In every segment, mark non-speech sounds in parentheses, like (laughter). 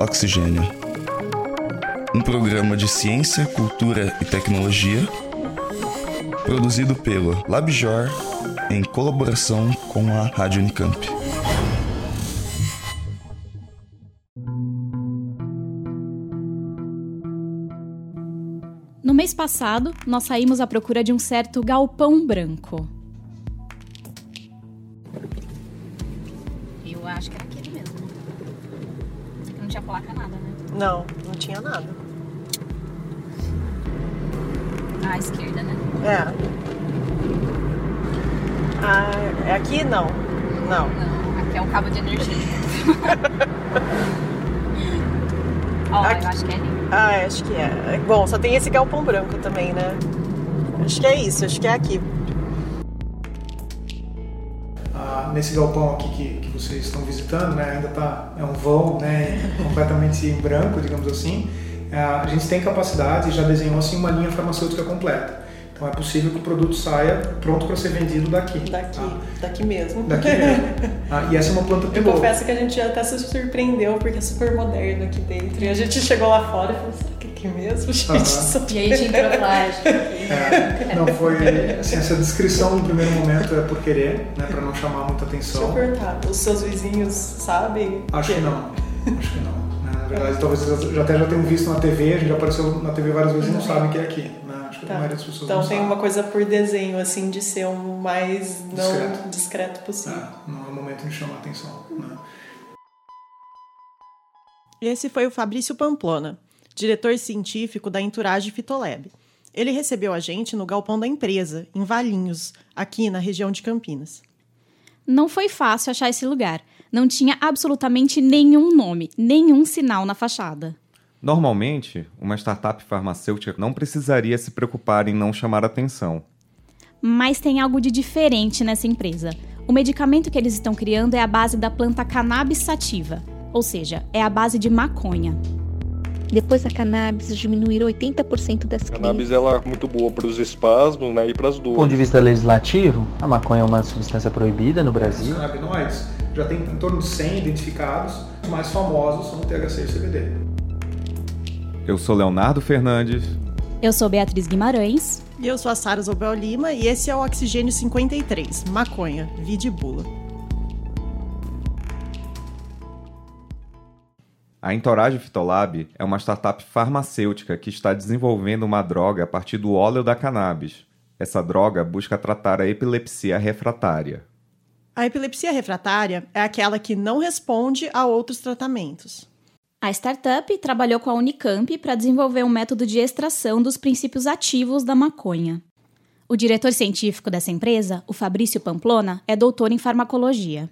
Oxigênio. Um programa de ciência, cultura e tecnologia produzido pelo LabJor em colaboração com a Rádio Unicamp. No mês passado, nós saímos à procura de um certo galpão branco. Tinha placa nada, né? Não, não tinha nada. À esquerda, né? É. Ah, é aqui? Não. Não. Não, aqui é um cabo de energia. (laughs) Ó, Aqui. eu acho que é ali. Ah, acho que é. Bom, só tem esse galpão branco também, né? Acho que é isso, acho que é aqui. Nesse galpão aqui que, que vocês estão visitando, né, ainda tá é um vão, né, (laughs) completamente em branco, digamos assim. Ah, a gente tem capacidade e já desenhou assim uma linha farmacêutica completa. Então é possível que o produto saia pronto para ser vendido daqui. Daqui, tá? daqui mesmo. Daqui mesmo. (laughs) Ah, e essa é uma planta Eu piloto. confesso que a gente até se surpreendeu, porque é super moderno aqui dentro. E a gente chegou lá fora e falou, é aqui mesmo, gente? Isso E aí a gente entrou lá, acho que É, não foi assim, essa descrição no primeiro momento é por querer, né, para não chamar muita Deixa eu atenção. perguntar, os seus vizinhos sabem? Acho que não. Acho que não. né? Na verdade, talvez eles já até já tenham visto na TV, a gente já apareceu na TV várias vezes e não sabem que é aqui. Né? Acho que a Tá. maioria das pessoas Então tem sabe. uma coisa por desenho, assim, de ser o mais não Discreto. discreto, possível. É, não é o momento de chamar atenção. Né? Esse foi o Fabrício Pamplona, diretor científico da Entourage Fitolab. Ele recebeu a gente no galpão da empresa, em Valinhos, aqui na região de Campinas. Não foi fácil achar esse lugar. Não tinha absolutamente nenhum nome, nenhum sinal na fachada. Normalmente, uma startup farmacêutica não precisaria se preocupar em não chamar atenção. Mas tem algo de diferente nessa empresa. O medicamento que eles estão criando é a base da planta cannabis sativa, ou seja, é a base de maconha. Depois da cannabis, diminuíram 80% das A cannabis ela é muito boa para os espasmos né, e para as Do ponto dores. de vista legislativo, a maconha é uma substância proibida no Os Brasil. canabinoides já tem em torno de 100 identificados, os mais famosos são o THC e o CBD. Eu sou Leonardo Fernandes. Eu sou Beatriz Guimarães. E eu sou a Sara Zobel Lima e esse é o Oxigênio 53, maconha, vide bula. A Entourage Fitolab é uma startup farmacêutica que está desenvolvendo uma droga a partir do óleo da cannabis. Essa droga busca tratar a epilepsia refratária. A epilepsia refratária é aquela que não responde a outros tratamentos. A startup trabalhou com a Unicamp para desenvolver um método de extração dos princípios ativos da maconha. O diretor científico dessa empresa, o Fabrício Pamplona, é doutor em farmacologia.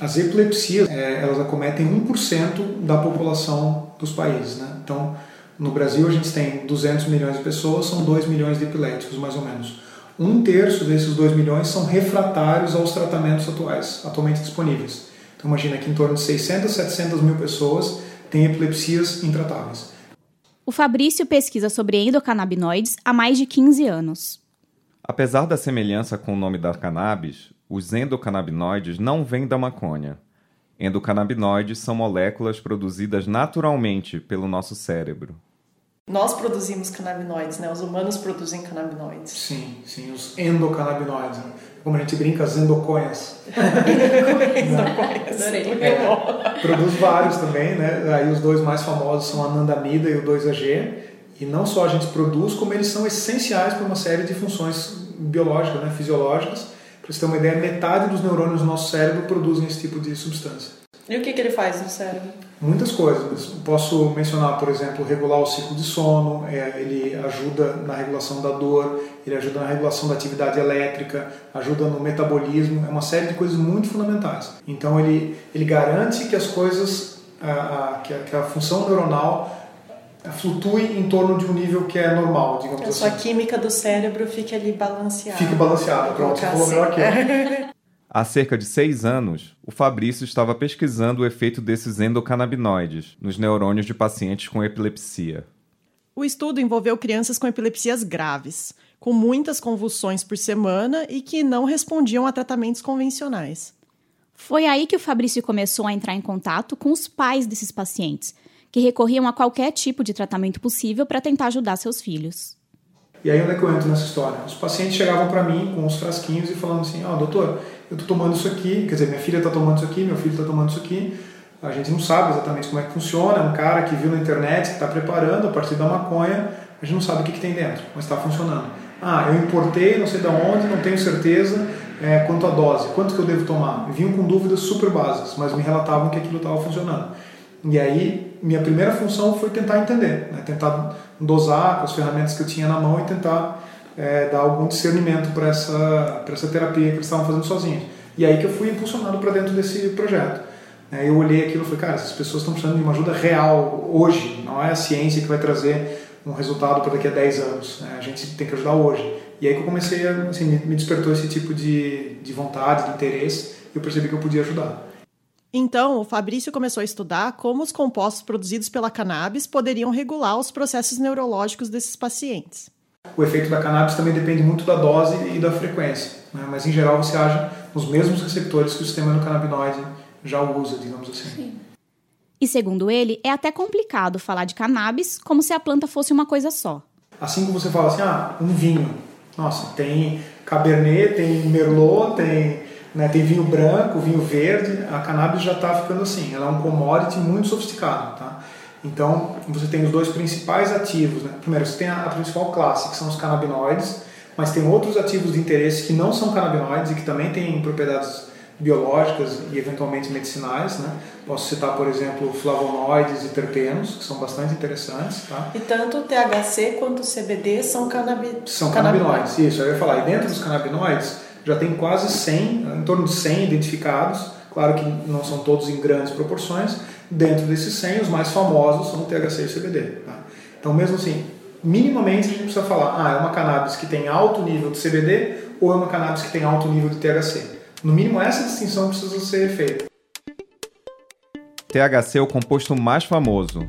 As epilepsias, é, elas acometem 1% da população dos países. Né? Então, no Brasil a gente tem 200 milhões de pessoas, são 2 milhões de epiléticos, mais ou menos. Um terço desses 2 milhões são refratários aos tratamentos atuais, atualmente disponíveis. Então, imagina que em torno de 600, 700 mil pessoas têm epilepsias intratáveis. O Fabrício pesquisa sobre endocannabinoides há mais de 15 anos. Apesar da semelhança com o nome da cannabis, os endocannabinoides não vêm da maconha. Endocannabinoides são moléculas produzidas naturalmente pelo nosso cérebro. Nós produzimos canabinoides, né? Os humanos produzem canabinoides. Sim, sim, os endocannabinoides. Né? Como a gente brinca, as endoconhas. (laughs) Adorei. É, produz vários também, né? Aí os dois mais famosos são a anandamida e o 2AG. E não só a gente produz, como eles são essenciais para uma série de funções biológicas, né? fisiológicas. Para você ter uma ideia, metade dos neurônios do nosso cérebro produzem esse tipo de substância. E o que, que ele faz no cérebro? Muitas coisas. Posso mencionar, por exemplo, regular o ciclo de sono, é, ele ajuda na regulação da dor, ele ajuda na regulação da atividade elétrica, ajuda no metabolismo, é uma série de coisas muito fundamentais. Então ele, ele garante que as coisas, a, a, que, a, que a função neuronal flutue em torno de um nível que é normal, digamos A assim. sua química do cérebro fica ali balanceada. Fique balanceado, pronto, você falou melhor que assim. eu. (laughs) Há cerca de seis anos, o Fabrício estava pesquisando o efeito desses endocannabinoides nos neurônios de pacientes com epilepsia. O estudo envolveu crianças com epilepsias graves, com muitas convulsões por semana e que não respondiam a tratamentos convencionais. Foi aí que o Fabrício começou a entrar em contato com os pais desses pacientes, que recorriam a qualquer tipo de tratamento possível para tentar ajudar seus filhos. E aí onde é que eu entro nessa história? Os pacientes chegavam para mim com os frasquinhos e falando assim, ó, oh, doutor, eu tô tomando isso aqui, quer dizer, minha filha está tomando isso aqui, meu filho está tomando isso aqui, a gente não sabe exatamente como é que funciona, é um cara que viu na internet, que está preparando a partir da maconha, a gente não sabe o que, que tem dentro, mas está funcionando. Ah, eu importei, não sei de onde, não tenho certeza é, quanto a dose, quanto que eu devo tomar. Vinham com dúvidas super básicas, mas me relatavam que aquilo estava funcionando. E aí, minha primeira função foi tentar entender, né? tentar dosar com as ferramentas que eu tinha na mão e tentar é, dar algum discernimento para essa, essa terapia que eles estavam fazendo sozinhos. E aí que eu fui impulsionado para dentro desse projeto. Né? Eu olhei aquilo e falei, cara, essas pessoas estão precisando de uma ajuda real hoje, não é a ciência que vai trazer um resultado para daqui a 10 anos, né? a gente tem que ajudar hoje. E aí que eu comecei, a, assim, me despertou esse tipo de, de vontade, de interesse, e eu percebi que eu podia ajudar. Então, o Fabrício começou a estudar como os compostos produzidos pela cannabis poderiam regular os processos neurológicos desses pacientes. O efeito da cannabis também depende muito da dose e da frequência, né? mas em geral você age nos mesmos receptores que o sistema endocannabinoide já usa, digamos assim. Sim. E segundo ele, é até complicado falar de cannabis como se a planta fosse uma coisa só. Assim como você fala assim, ah, um vinho. Nossa, tem Cabernet, tem Merlot, tem, né, tem vinho branco, vinho verde. A cannabis já está ficando assim. Ela é um commodity muito sofisticado, tá? Então, você tem os dois principais ativos. Né? Primeiro, você tem a, a principal classe, que são os canabinoides, mas tem outros ativos de interesse que não são canabinoides e que também têm propriedades biológicas e eventualmente medicinais. Né? Posso citar, por exemplo, flavonoides e terpenos, que são bastante interessantes. Tá? E tanto o THC quanto o CBD são, canabi... são canabinoides. Isso, eu ia falar. E dentro dos canabinoides já tem quase 100, em torno de 100 identificados. Claro que não são todos em grandes proporções. Dentro desses 100, os mais famosos são o THC e o CBD. Tá? Então, mesmo assim, minimamente a gente precisa falar, ah, é uma cannabis que tem alto nível de CBD ou é uma cannabis que tem alto nível de THC. No mínimo, essa distinção precisa ser feita. THC é o composto mais famoso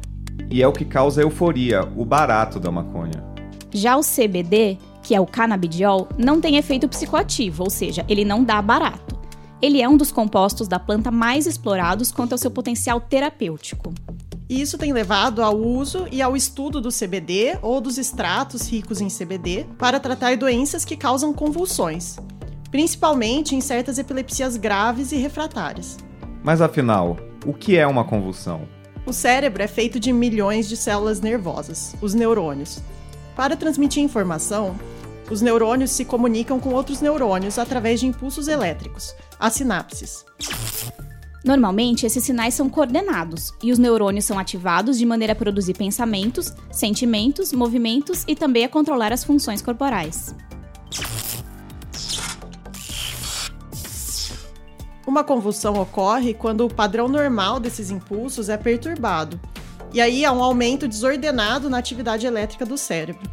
e é o que causa a euforia, o barato da maconha. Já o CBD, que é o canabidiol, não tem efeito psicoativo, ou seja, ele não dá barato. Ele é um dos compostos da planta mais explorados quanto ao seu potencial terapêutico. Isso tem levado ao uso e ao estudo do CBD ou dos extratos ricos em CBD para tratar doenças que causam convulsões, principalmente em certas epilepsias graves e refratárias. Mas afinal, o que é uma convulsão? O cérebro é feito de milhões de células nervosas, os neurônios. Para transmitir informação, os neurônios se comunicam com outros neurônios através de impulsos elétricos, as sinapses. Normalmente, esses sinais são coordenados e os neurônios são ativados de maneira a produzir pensamentos, sentimentos, movimentos e também a controlar as funções corporais. Uma convulsão ocorre quando o padrão normal desses impulsos é perturbado, e aí há um aumento desordenado na atividade elétrica do cérebro.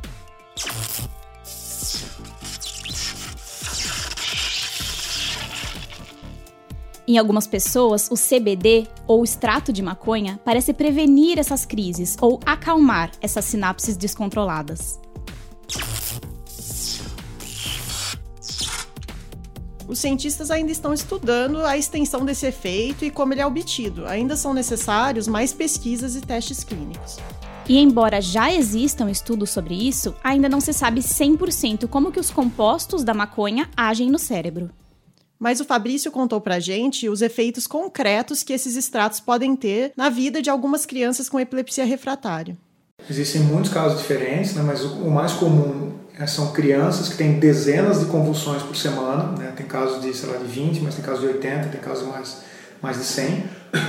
Em algumas pessoas, o CBD, ou extrato de maconha, parece prevenir essas crises ou acalmar essas sinapses descontroladas. Os cientistas ainda estão estudando a extensão desse efeito e como ele é obtido. Ainda são necessários mais pesquisas e testes clínicos. E embora já existam estudos sobre isso, ainda não se sabe 100% como que os compostos da maconha agem no cérebro. Mas o Fabrício contou pra gente os efeitos concretos que esses extratos podem ter na vida de algumas crianças com epilepsia refratária. Existem muitos casos diferentes, né, mas o mais comum são crianças que têm dezenas de convulsões por semana, né? tem casos de, sei lá, de 20, mas tem casos de 80, tem casos mais, mais de 100,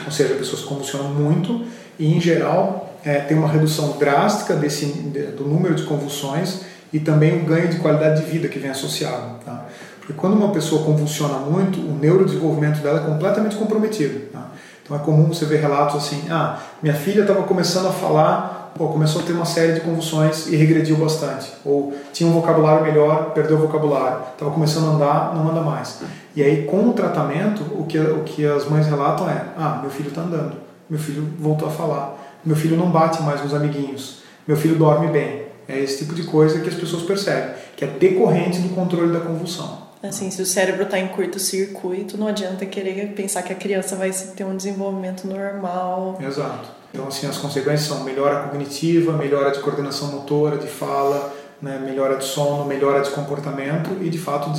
ou seja, pessoas convulsionam muito e, em geral, é, tem uma redução drástica desse, do número de convulsões e também o ganho de qualidade de vida que vem associado. Tá? Porque quando uma pessoa convulsiona muito, o neurodesenvolvimento dela é completamente comprometido. Então é comum você ver relatos assim, ah, minha filha estava começando a falar pô, começou a ter uma série de convulsões e regrediu bastante. Ou tinha um vocabulário melhor, perdeu o vocabulário. Estava começando a andar, não anda mais. E aí, com o tratamento, o que, o que as mães relatam é: ah, meu filho está andando, meu filho voltou a falar, meu filho não bate mais nos amiguinhos, meu filho dorme bem. É esse tipo de coisa que as pessoas percebem, que é decorrente do controle da convulsão. Assim, se o cérebro está em curto-circuito, não adianta querer pensar que a criança vai ter um desenvolvimento normal. Exato. Então, assim, as consequências são melhora cognitiva, melhora de coordenação motora, de fala, né, melhora de sono, melhora de comportamento e, de fato,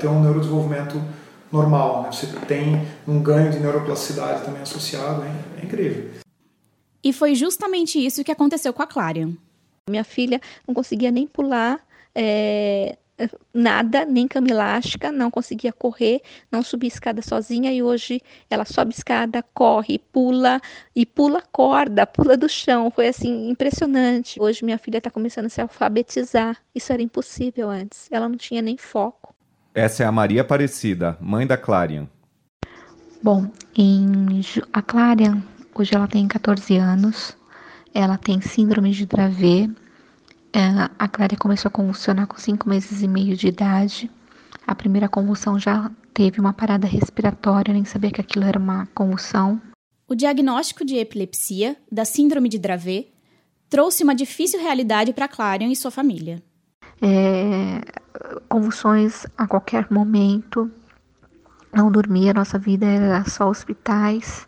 ter um neurodesenvolvimento normal. Né? Você tem um ganho de neuroplasticidade também associado, hein? é incrível. E foi justamente isso que aconteceu com a Clarion. Minha filha não conseguia nem pular é, nada, nem cama elástica, não conseguia correr, não subia escada sozinha e hoje ela sobe escada, corre, pula e pula corda, (laughs) pula do chão. Foi assim impressionante. Hoje minha filha está começando a se alfabetizar. Isso era impossível antes. Ela não tinha nem foco. Essa é a Maria Aparecida, mãe da Clarion. Bom, em a Clarion hoje ela tem 14 anos. Ela tem síndrome de Dravet, a Clara começou a convulsionar com cinco meses e meio de idade. A primeira convulsão já teve uma parada respiratória, nem sabia que aquilo era uma convulsão. O diagnóstico de epilepsia, da síndrome de Dravet, trouxe uma difícil realidade para Clarion e sua família. É, convulsões a qualquer momento, não dormia, nossa vida era só hospitais.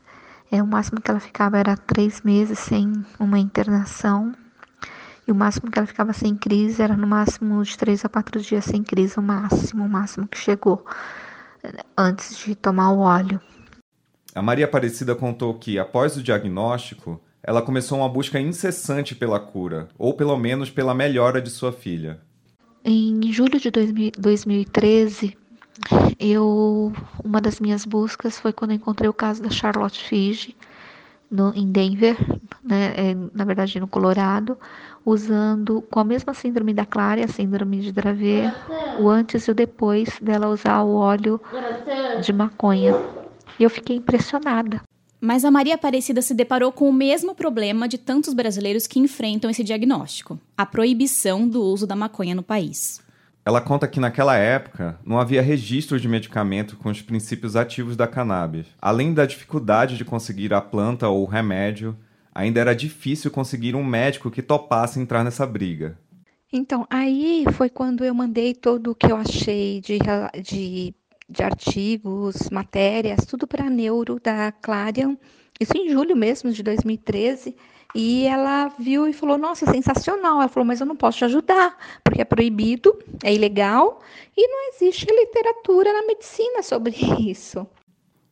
É, o máximo que ela ficava era três meses sem uma internação. E o máximo que ela ficava sem crise era no máximo de três a quatro dias sem crise, o máximo, o máximo que chegou antes de tomar o óleo. A Maria Aparecida contou que, após o diagnóstico, ela começou uma busca incessante pela cura, ou pelo menos pela melhora de sua filha. Em julho de 2013, eu uma das minhas buscas foi quando encontrei o caso da Charlotte Figi no, em Denver, né, é, na verdade no Colorado, usando com a mesma síndrome da Clara, a síndrome de Dravet, o antes e o depois dela usar o óleo de maconha. E eu fiquei impressionada. Mas a Maria Aparecida se deparou com o mesmo problema de tantos brasileiros que enfrentam esse diagnóstico: a proibição do uso da maconha no país. Ela conta que naquela época não havia registro de medicamento com os princípios ativos da cannabis. Além da dificuldade de conseguir a planta ou o remédio, ainda era difícil conseguir um médico que topasse entrar nessa briga. Então, aí foi quando eu mandei todo o que eu achei de, de, de artigos, matérias, tudo para a Neuro da Clarion, isso em julho mesmo de 2013. E ela viu e falou: Nossa, sensacional. Ela falou: Mas eu não posso te ajudar, porque é proibido, é ilegal e não existe literatura na medicina sobre (laughs) isso.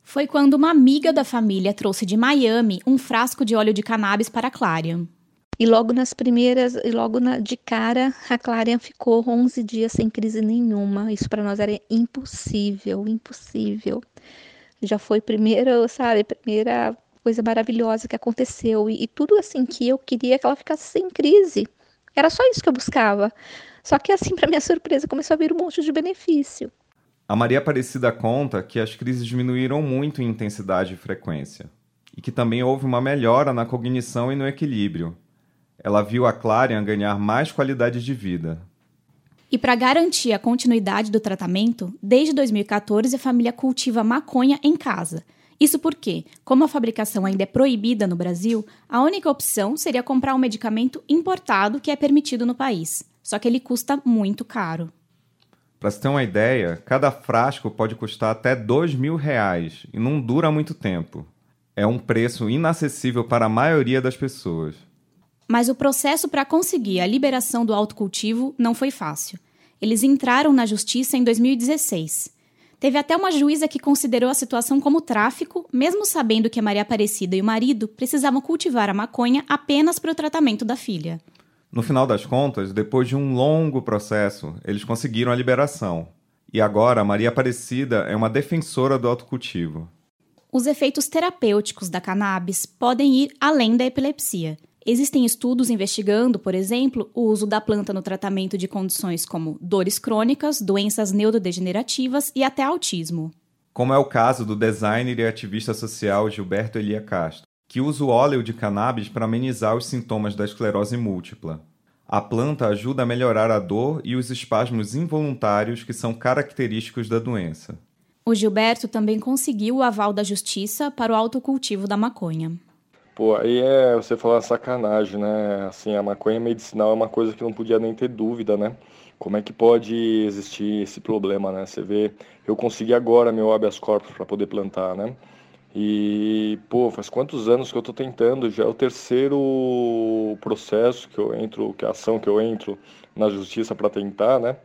Foi quando uma amiga da família trouxe de Miami um frasco de óleo de cannabis para Clarion. E logo nas primeiras, e logo na, de cara, a Clarion ficou 11 dias sem crise nenhuma. Isso para nós era impossível, impossível. Já foi primeiro, sabe, primeira coisa maravilhosa que aconteceu e, e tudo assim que eu queria que ela ficasse sem crise. Era só isso que eu buscava. Só que assim, para minha surpresa, começou a vir um monte de benefício. A Maria Aparecida conta que as crises diminuíram muito em intensidade e frequência, e que também houve uma melhora na cognição e no equilíbrio. Ela viu a Clarion ganhar mais qualidade de vida. E para garantir a continuidade do tratamento, desde 2014 a família cultiva maconha em casa, isso porque, como a fabricação ainda é proibida no Brasil, a única opção seria comprar um medicamento importado que é permitido no país. Só que ele custa muito caro. Para se ter uma ideia, cada frasco pode custar até dois mil reais e não dura muito tempo. É um preço inacessível para a maioria das pessoas. Mas o processo para conseguir a liberação do autocultivo não foi fácil. Eles entraram na justiça em 2016 Teve até uma juíza que considerou a situação como tráfico, mesmo sabendo que a Maria Aparecida e o marido precisavam cultivar a maconha apenas para o tratamento da filha. No final das contas, depois de um longo processo, eles conseguiram a liberação. E agora a Maria Aparecida é uma defensora do autocultivo. Os efeitos terapêuticos da cannabis podem ir além da epilepsia. Existem estudos investigando, por exemplo, o uso da planta no tratamento de condições como dores crônicas, doenças neurodegenerativas e até autismo. Como é o caso do designer e ativista social Gilberto Elia Castro, que usa o óleo de cannabis para amenizar os sintomas da esclerose múltipla. A planta ajuda a melhorar a dor e os espasmos involuntários que são característicos da doença. O Gilberto também conseguiu o aval da justiça para o autocultivo da maconha. Pô, aí é você falar sacanagem, né? Assim, a maconha medicinal é uma coisa que não podia nem ter dúvida, né? Como é que pode existir esse problema, né? Você vê, eu consegui agora meu habeas corpus para poder plantar, né? E, pô, faz quantos anos que eu tô tentando? Já é o terceiro processo que eu entro, que é a ação que eu entro na justiça para tentar, né?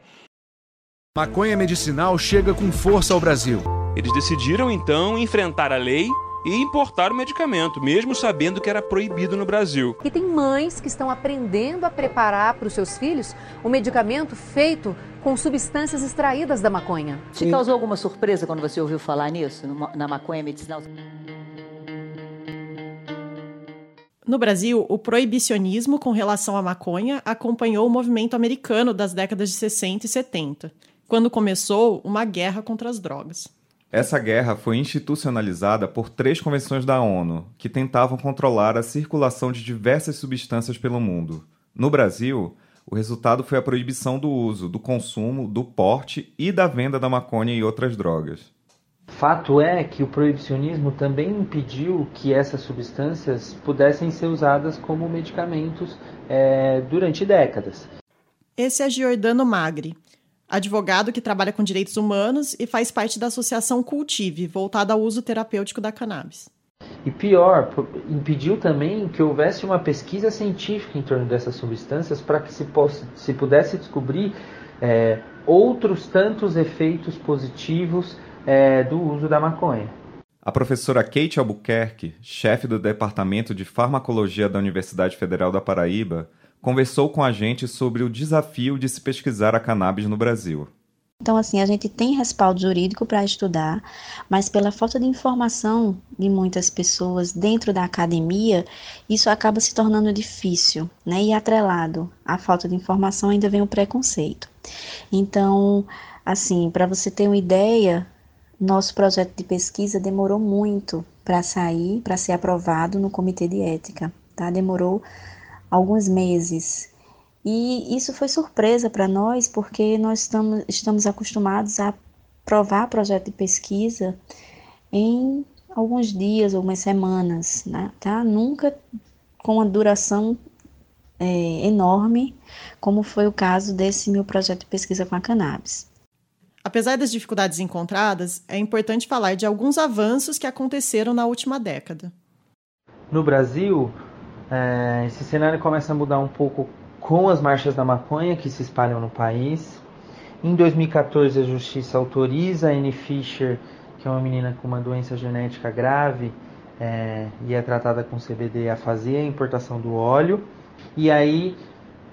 Maconha medicinal chega com força ao Brasil. Eles decidiram então enfrentar a lei e importar o medicamento, mesmo sabendo que era proibido no Brasil. E tem mães que estão aprendendo a preparar para os seus filhos o medicamento feito com substâncias extraídas da maconha. Te causou alguma surpresa quando você ouviu falar nisso, na maconha medicinal? No Brasil, o proibicionismo com relação à maconha acompanhou o movimento americano das décadas de 60 e 70, quando começou uma guerra contra as drogas. Essa guerra foi institucionalizada por três convenções da ONU, que tentavam controlar a circulação de diversas substâncias pelo mundo. No Brasil, o resultado foi a proibição do uso, do consumo, do porte e da venda da maconha e outras drogas. Fato é que o proibicionismo também impediu que essas substâncias pudessem ser usadas como medicamentos é, durante décadas. Esse é Giordano Magri, advogado que trabalha com direitos humanos e faz parte da associação Cultive, voltada ao uso terapêutico da cannabis. E pior, impediu também que houvesse uma pesquisa científica em torno dessas substâncias para que se, possa, se pudesse descobrir é, outros tantos efeitos positivos é, do uso da maconha. A professora Kate Albuquerque, chefe do Departamento de Farmacologia da Universidade Federal da Paraíba, conversou com a gente sobre o desafio de se pesquisar a cannabis no Brasil. Então, assim, a gente tem respaldo jurídico para estudar, mas pela falta de informação de muitas pessoas dentro da academia, isso acaba se tornando difícil, né? E atrelado à falta de informação ainda vem o preconceito. Então, assim, para você ter uma ideia, nosso projeto de pesquisa demorou muito para sair, para ser aprovado no comitê de ética, tá? Demorou alguns meses. E isso foi surpresa para nós, porque nós estamos, estamos acostumados a provar projeto de pesquisa em alguns dias, algumas semanas, né? tá? Nunca com uma duração é, enorme, como foi o caso desse meu projeto de pesquisa com a cannabis. Apesar das dificuldades encontradas, é importante falar de alguns avanços que aconteceram na última década. No Brasil, é, esse cenário começa a mudar um pouco com as marchas da maconha que se espalham no país. Em 2014, a justiça autoriza a Annie Fisher, que é uma menina com uma doença genética grave é, e é tratada com CBD, a fazer a importação do óleo. E aí,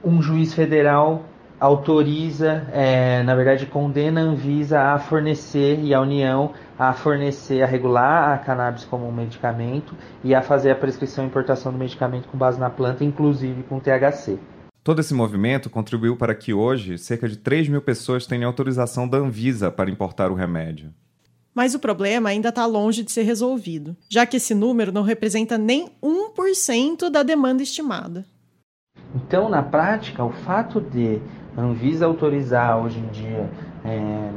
um juiz federal autoriza, é, na verdade, condena a Anvisa a fornecer e a União a fornecer, a regular a cannabis como um medicamento e a fazer a prescrição e importação do medicamento com base na planta, inclusive com THC. Todo esse movimento contribuiu para que hoje cerca de 3 mil pessoas tenham autorização da Anvisa para importar o remédio. Mas o problema ainda está longe de ser resolvido, já que esse número não representa nem 1% da demanda estimada. Então, na prática, o fato de a Anvisa autorizar hoje em dia é,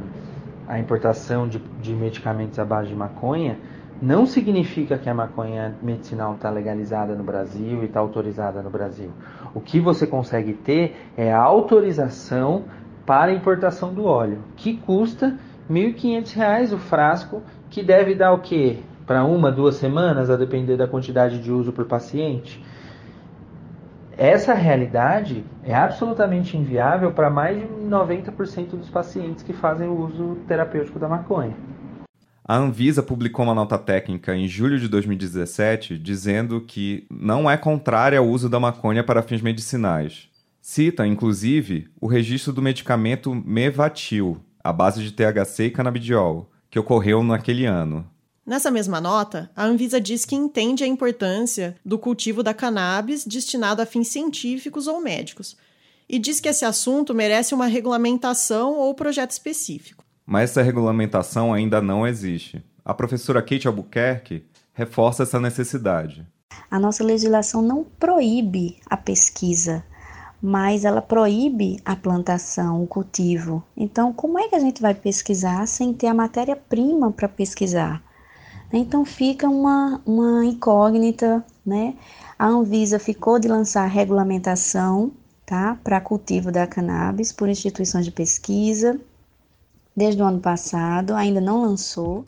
a importação de, de medicamentos à base de maconha, não significa que a maconha medicinal está legalizada no Brasil e está autorizada no Brasil. O que você consegue ter é a autorização para importação do óleo, que custa R$ 1.500 o frasco, que deve dar o quê? Para uma, duas semanas, a depender da quantidade de uso por paciente. Essa realidade é absolutamente inviável para mais de 90% dos pacientes que fazem o uso terapêutico da maconha. A Anvisa publicou uma nota técnica em julho de 2017 dizendo que não é contrária ao uso da maconha para fins medicinais. Cita, inclusive, o registro do medicamento Mevatil, à base de THC e canabidiol, que ocorreu naquele ano. Nessa mesma nota, a Anvisa diz que entende a importância do cultivo da cannabis destinado a fins científicos ou médicos, e diz que esse assunto merece uma regulamentação ou projeto específico. Mas essa regulamentação ainda não existe. A professora Kate Albuquerque reforça essa necessidade. A nossa legislação não proíbe a pesquisa, mas ela proíbe a plantação, o cultivo. Então, como é que a gente vai pesquisar sem ter a matéria-prima para pesquisar? Então fica uma, uma incógnita, né? A Anvisa ficou de lançar regulamentação, tá, para cultivo da cannabis por instituições de pesquisa desde o ano passado, ainda não lançou.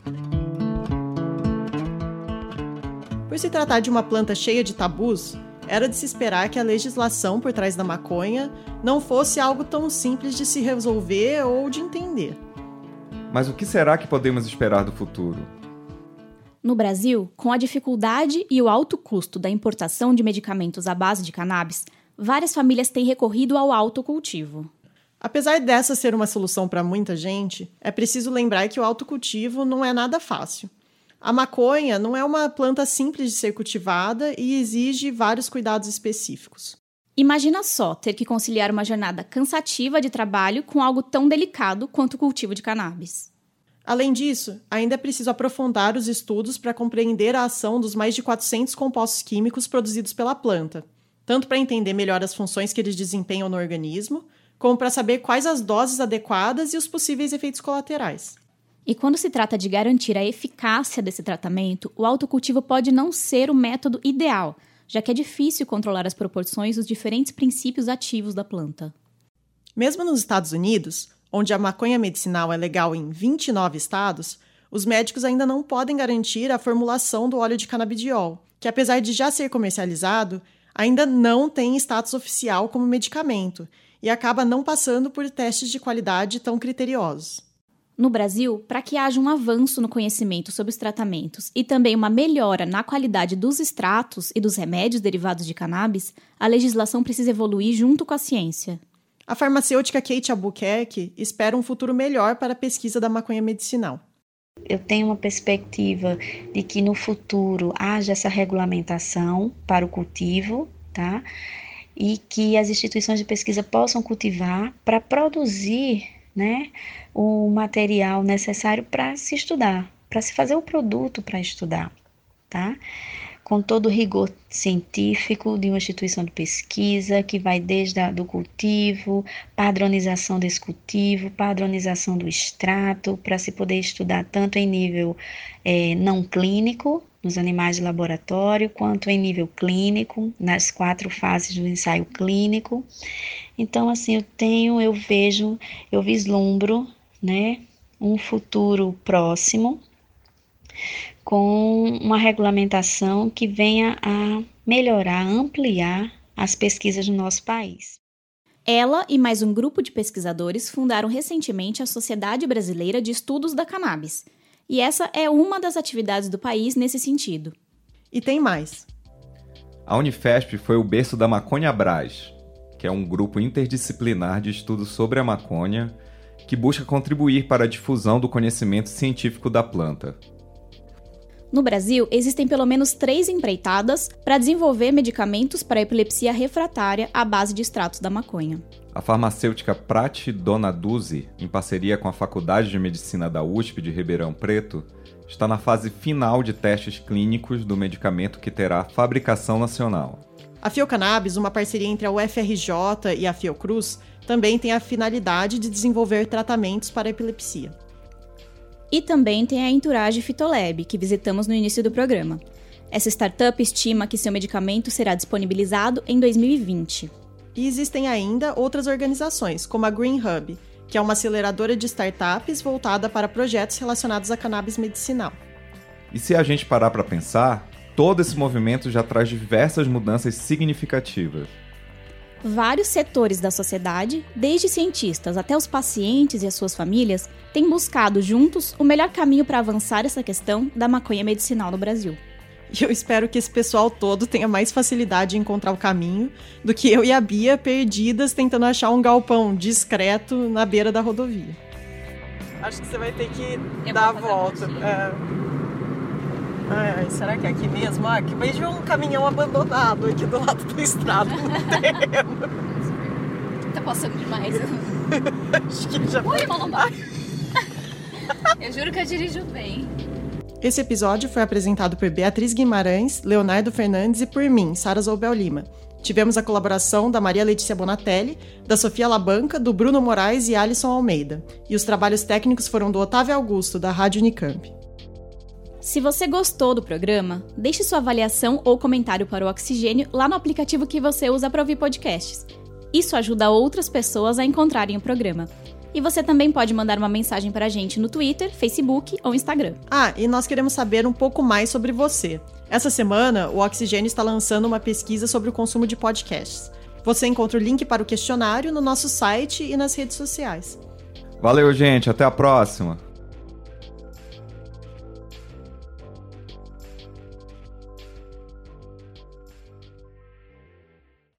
Por se tratar de uma planta cheia de tabus, era de se esperar que a legislação por trás da maconha não fosse algo tão simples de se resolver ou de entender. Mas o que será que podemos esperar do futuro? No Brasil, com a dificuldade e o alto custo da importação de medicamentos à base de cannabis, várias famílias têm recorrido ao autocultivo. Apesar dessa ser uma solução para muita gente, é preciso lembrar que o autocultivo não é nada fácil. A maconha não é uma planta simples de ser cultivada e exige vários cuidados específicos. Imagina só ter que conciliar uma jornada cansativa de trabalho com algo tão delicado quanto o cultivo de cannabis. Além disso, ainda é preciso aprofundar os estudos para compreender a ação dos mais de 400 compostos químicos produzidos pela planta, tanto para entender melhor as funções que eles desempenham no organismo, como para saber quais as doses adequadas e os possíveis efeitos colaterais. E quando se trata de garantir a eficácia desse tratamento, o autocultivo pode não ser o método ideal, já que é difícil controlar as proporções dos diferentes princípios ativos da planta. Mesmo nos Estados Unidos, onde a maconha medicinal é legal em 29 estados, os médicos ainda não podem garantir a formulação do óleo de canabidiol, que apesar de já ser comercializado, ainda não tem status oficial como medicamento e acaba não passando por testes de qualidade tão criteriosos. No Brasil, para que haja um avanço no conhecimento sobre os tratamentos e também uma melhora na qualidade dos extratos e dos remédios derivados de cannabis, a legislação precisa evoluir junto com a ciência. A farmacêutica Kate Albuquerque espera um futuro melhor para a pesquisa da maconha medicinal. Eu tenho uma perspectiva de que no futuro haja essa regulamentação para o cultivo, tá? E que as instituições de pesquisa possam cultivar para produzir né, o material necessário para se estudar, para se fazer o produto para estudar, tá? Com todo o rigor científico de uma instituição de pesquisa que vai desde a, do cultivo, padronização desse cultivo, padronização do extrato, para se poder estudar tanto em nível é, não clínico, nos animais de laboratório, quanto em nível clínico, nas quatro fases do ensaio clínico. Então, assim, eu tenho, eu vejo, eu vislumbro, né, um futuro próximo com uma regulamentação que venha a melhorar, ampliar as pesquisas no nosso país. Ela e mais um grupo de pesquisadores fundaram recentemente a Sociedade Brasileira de Estudos da Cannabis, e essa é uma das atividades do país nesse sentido. E tem mais. A Unifesp foi o berço da Maconha Brás, que é um grupo interdisciplinar de estudos sobre a maconha que busca contribuir para a difusão do conhecimento científico da planta. No Brasil, existem pelo menos três empreitadas para desenvolver medicamentos para epilepsia refratária à base de extratos da maconha. A farmacêutica Prati Donaduzzi, em parceria com a Faculdade de Medicina da USP de Ribeirão Preto, está na fase final de testes clínicos do medicamento que terá fabricação nacional. A Fiocannabis, uma parceria entre a UFRJ e a Fiocruz, também tem a finalidade de desenvolver tratamentos para epilepsia. E também tem a Entourage Fitolab, que visitamos no início do programa. Essa startup estima que seu medicamento será disponibilizado em 2020. E existem ainda outras organizações, como a Green Hub, que é uma aceleradora de startups voltada para projetos relacionados a cannabis medicinal. E se a gente parar para pensar, todo esse movimento já traz diversas mudanças significativas. Vários setores da sociedade, desde cientistas até os pacientes e as suas famílias, têm buscado juntos o melhor caminho para avançar essa questão da maconha medicinal no Brasil. E eu espero que esse pessoal todo tenha mais facilidade em encontrar o caminho do que eu e a Bia perdidas tentando achar um galpão discreto na beira da rodovia. Acho que você vai ter que eu dar a volta. Ai, ai, será que é aqui mesmo? Ah, que vejo um caminhão abandonado aqui do lado da estrada (laughs) Tá passando demais. Acho que já Oi, Malomba. Eu juro que eu dirijo bem. Esse episódio foi apresentado por Beatriz Guimarães, Leonardo Fernandes e por mim, Sara Zoubel Lima. Tivemos a colaboração da Maria Letícia Bonatelli, da Sofia Labanca, do Bruno Moraes e Alisson Almeida. E os trabalhos técnicos foram do Otávio Augusto, da Rádio Unicamp. Se você gostou do programa, deixe sua avaliação ou comentário para o Oxigênio lá no aplicativo que você usa para ouvir podcasts. Isso ajuda outras pessoas a encontrarem o programa. E você também pode mandar uma mensagem para a gente no Twitter, Facebook ou Instagram. Ah, e nós queremos saber um pouco mais sobre você. Essa semana, o Oxigênio está lançando uma pesquisa sobre o consumo de podcasts. Você encontra o link para o questionário no nosso site e nas redes sociais. Valeu, gente. Até a próxima.